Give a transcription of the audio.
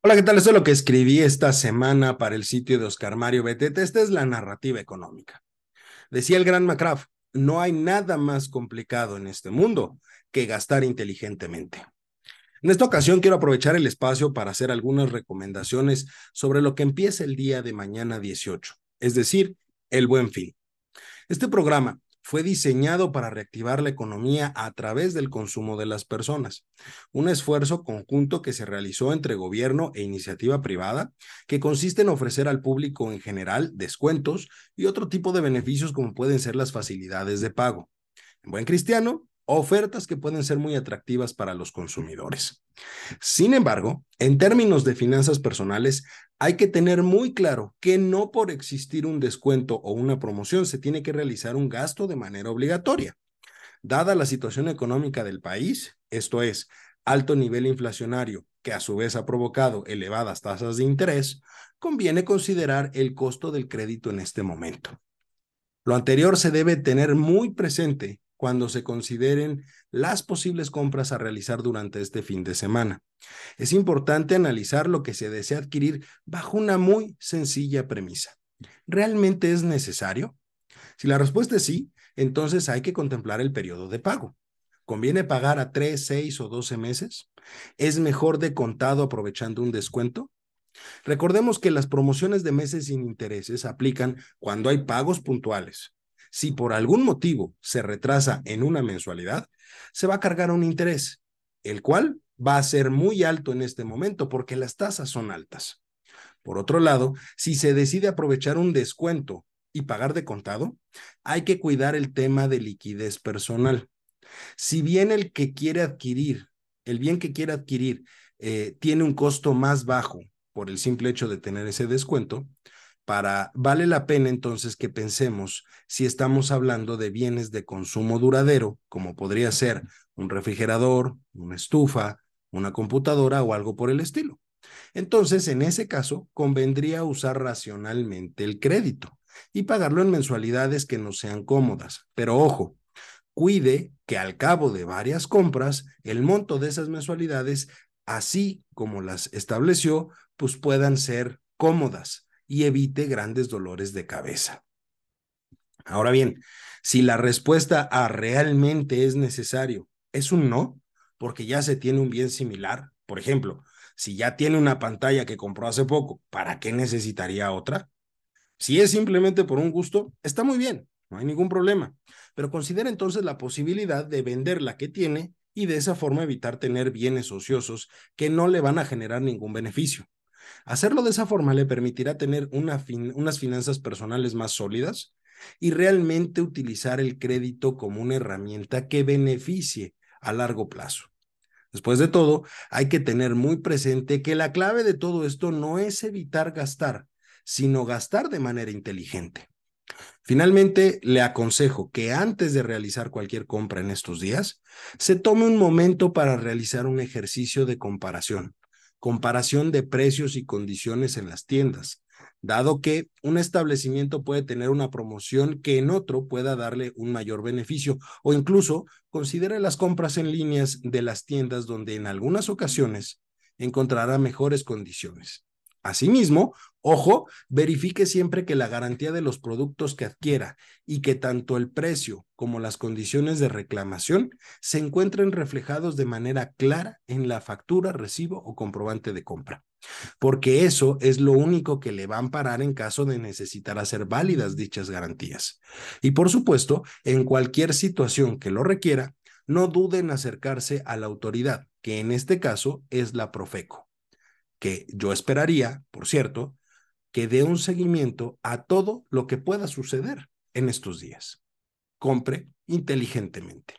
Hola, ¿qué tal? Esto es lo que escribí esta semana para el sitio de Oscar Mario Betete. Esta es la narrativa económica. Decía el gran McCraft, no hay nada más complicado en este mundo que gastar inteligentemente. En esta ocasión quiero aprovechar el espacio para hacer algunas recomendaciones sobre lo que empieza el día de mañana 18, es decir, el buen fin. Este programa fue diseñado para reactivar la economía a través del consumo de las personas. Un esfuerzo conjunto que se realizó entre gobierno e iniciativa privada, que consiste en ofrecer al público en general descuentos y otro tipo de beneficios como pueden ser las facilidades de pago. En buen cristiano, ofertas que pueden ser muy atractivas para los consumidores. Sin embargo, en términos de finanzas personales, hay que tener muy claro que no por existir un descuento o una promoción se tiene que realizar un gasto de manera obligatoria. Dada la situación económica del país, esto es, alto nivel inflacionario, que a su vez ha provocado elevadas tasas de interés, conviene considerar el costo del crédito en este momento. Lo anterior se debe tener muy presente cuando se consideren las posibles compras a realizar durante este fin de semana. Es importante analizar lo que se desea adquirir bajo una muy sencilla premisa. ¿Realmente es necesario? Si la respuesta es sí, entonces hay que contemplar el periodo de pago. ¿Conviene pagar a 3, 6 o 12 meses? ¿Es mejor de contado aprovechando un descuento? Recordemos que las promociones de meses sin intereses aplican cuando hay pagos puntuales, si por algún motivo se retrasa en una mensualidad, se va a cargar un interés, el cual va a ser muy alto en este momento porque las tasas son altas. Por otro lado, si se decide aprovechar un descuento y pagar de contado, hay que cuidar el tema de liquidez personal. Si bien el que quiere adquirir, el bien que quiere adquirir, eh, tiene un costo más bajo por el simple hecho de tener ese descuento, para, vale la pena entonces que pensemos si estamos hablando de bienes de consumo duradero, como podría ser un refrigerador, una estufa, una computadora o algo por el estilo. Entonces, en ese caso, convendría usar racionalmente el crédito y pagarlo en mensualidades que no sean cómodas. Pero ojo, cuide que al cabo de varias compras, el monto de esas mensualidades, así como las estableció, pues puedan ser cómodas y evite grandes dolores de cabeza. Ahora bien, si la respuesta a realmente es necesario es un no, porque ya se tiene un bien similar, por ejemplo, si ya tiene una pantalla que compró hace poco, ¿para qué necesitaría otra? Si es simplemente por un gusto, está muy bien, no hay ningún problema, pero considera entonces la posibilidad de vender la que tiene y de esa forma evitar tener bienes ociosos que no le van a generar ningún beneficio. Hacerlo de esa forma le permitirá tener unas finanzas personales más sólidas y realmente utilizar el crédito como una herramienta que beneficie a largo plazo. Después de todo, hay que tener muy presente que la clave de todo esto no es evitar gastar, sino gastar de manera inteligente. Finalmente, le aconsejo que antes de realizar cualquier compra en estos días, se tome un momento para realizar un ejercicio de comparación comparación de precios y condiciones en las tiendas, dado que un establecimiento puede tener una promoción que en otro pueda darle un mayor beneficio o incluso considere las compras en líneas de las tiendas donde en algunas ocasiones encontrará mejores condiciones. Asimismo, ojo, verifique siempre que la garantía de los productos que adquiera y que tanto el precio como las condiciones de reclamación se encuentren reflejados de manera clara en la factura, recibo o comprobante de compra, porque eso es lo único que le va a amparar en caso de necesitar hacer válidas dichas garantías. Y por supuesto, en cualquier situación que lo requiera, no duden en acercarse a la autoridad, que en este caso es la Profeco que yo esperaría, por cierto, que dé un seguimiento a todo lo que pueda suceder en estos días. Compre inteligentemente.